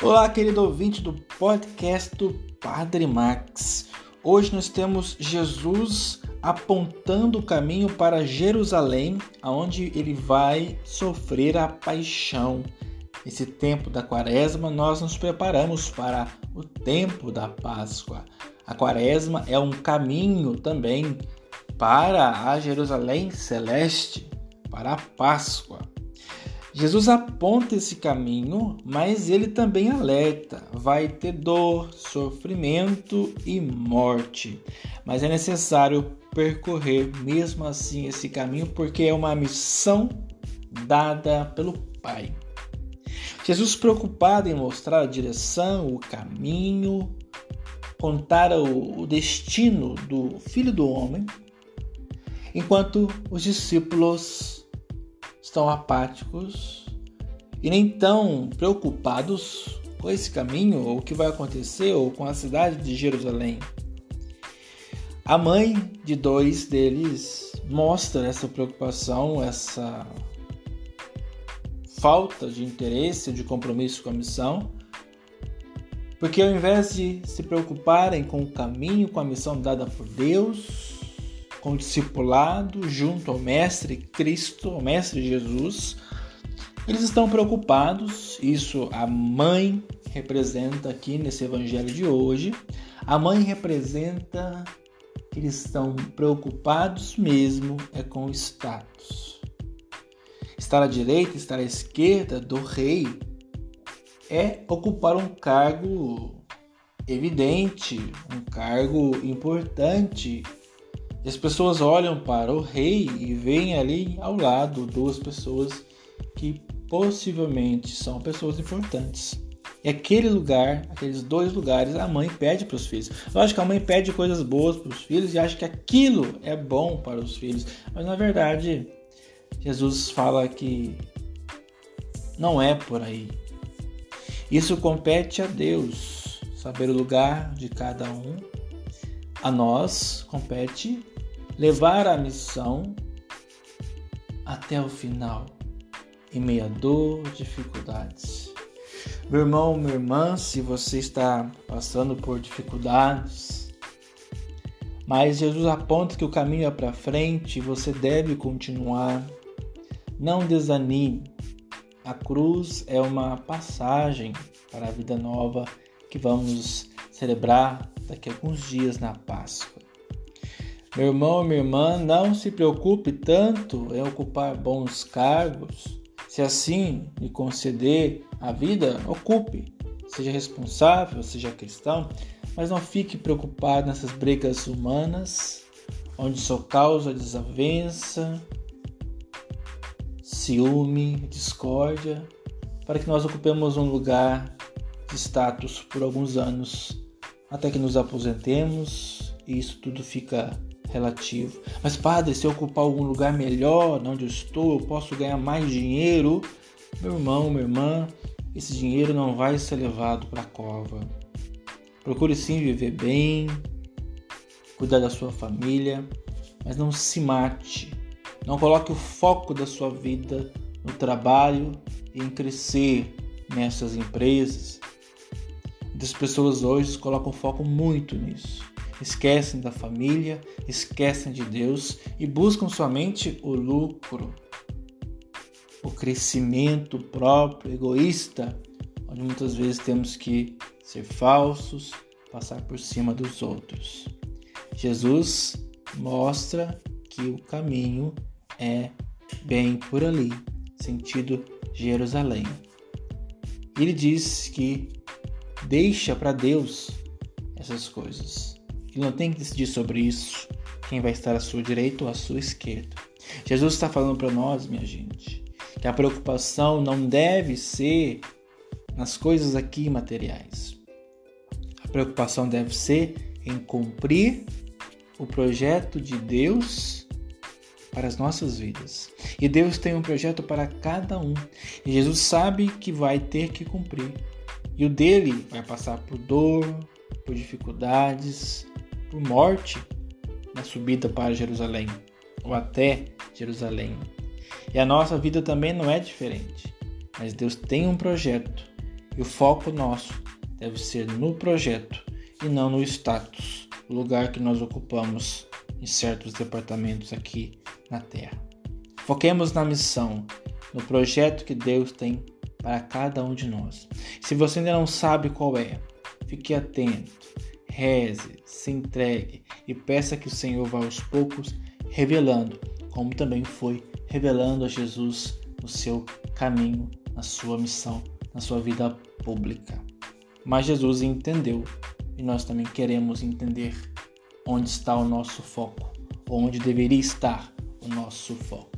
Olá, querido ouvinte do podcast do Padre Max. Hoje nós temos Jesus apontando o caminho para Jerusalém, aonde ele vai sofrer a paixão. Nesse tempo da Quaresma, nós nos preparamos para o tempo da Páscoa. A Quaresma é um caminho também para a Jerusalém celeste, para a Páscoa. Jesus aponta esse caminho, mas ele também alerta: vai ter dor, sofrimento e morte. Mas é necessário percorrer mesmo assim esse caminho, porque é uma missão dada pelo Pai. Jesus, preocupado em mostrar a direção, o caminho, contar o destino do Filho do Homem, enquanto os discípulos estão apáticos e nem tão preocupados com esse caminho, ou o que vai acontecer, ou com a cidade de Jerusalém. A mãe de dois deles mostra essa preocupação, essa falta de interesse, de compromisso com a missão, porque ao invés de se preocuparem com o caminho, com a missão dada por Deus, com o discipulado junto ao Mestre Cristo, ao Mestre Jesus. Eles estão preocupados, isso a mãe representa aqui nesse evangelho de hoje. A mãe representa que eles estão preocupados mesmo é com o status. Estar à direita, estar à esquerda do rei é ocupar um cargo evidente, um cargo importante as pessoas olham para o rei e veem ali ao lado duas pessoas que possivelmente são pessoas importantes. E aquele lugar, aqueles dois lugares, a mãe pede para os filhos. Lógico que a mãe pede coisas boas para os filhos e acha que aquilo é bom para os filhos, mas na verdade, Jesus fala que não é por aí. Isso compete a Deus, saber o lugar de cada um. A nós compete levar a missão até o final, em meio a dor, dificuldades. Meu irmão, minha irmã, se você está passando por dificuldades, mas Jesus aponta que o caminho é para frente, você deve continuar. Não desanime. A cruz é uma passagem para a vida nova que vamos celebrar daqui a alguns dias na Páscoa. Meu irmão, minha irmã, não se preocupe tanto em ocupar bons cargos. Se assim lhe conceder a vida, ocupe. Seja responsável, seja cristão, mas não fique preocupado nessas brigas humanas, onde só causa desavença, ciúme, discórdia, para que nós ocupemos um lugar de status por alguns anos, até que nos aposentemos e isso tudo fica relativo. Mas, padre, se eu ocupar algum lugar melhor onde eu estou, eu posso ganhar mais dinheiro. Meu irmão, minha irmã, esse dinheiro não vai ser levado para a cova. Procure sim viver bem, cuidar da sua família, mas não se mate. Não coloque o foco da sua vida no trabalho e em crescer nessas empresas. Muitas pessoas hoje colocam foco muito nisso esquecem da família, esquecem de Deus e buscam somente o lucro, o crescimento próprio, egoísta, onde muitas vezes temos que ser falsos, passar por cima dos outros. Jesus mostra que o caminho é bem por ali, sentido Jerusalém. Ele diz que deixa para Deus essas coisas. Ele não tem que decidir sobre isso, quem vai estar à sua direita ou à sua esquerda. Jesus está falando para nós, minha gente, que a preocupação não deve ser nas coisas aqui materiais. A preocupação deve ser em cumprir o projeto de Deus para as nossas vidas. E Deus tem um projeto para cada um. E Jesus sabe que vai ter que cumprir. E o dele vai passar por dor, por dificuldades, por morte na subida para Jerusalém ou até Jerusalém. E a nossa vida também não é diferente, mas Deus tem um projeto E o foco nosso deve ser no projeto e não no status, o lugar que nós ocupamos em certos departamentos aqui na Terra. Foquemos na missão, no projeto que Deus tem para cada um de nós. Se você ainda não sabe qual é, fique atento, reze, se entregue e peça que o Senhor vá aos poucos revelando, como também foi revelando a Jesus no seu caminho, na sua missão, na sua vida pública. Mas Jesus entendeu e nós também queremos entender onde está o nosso foco, onde deveria estar o nosso foco.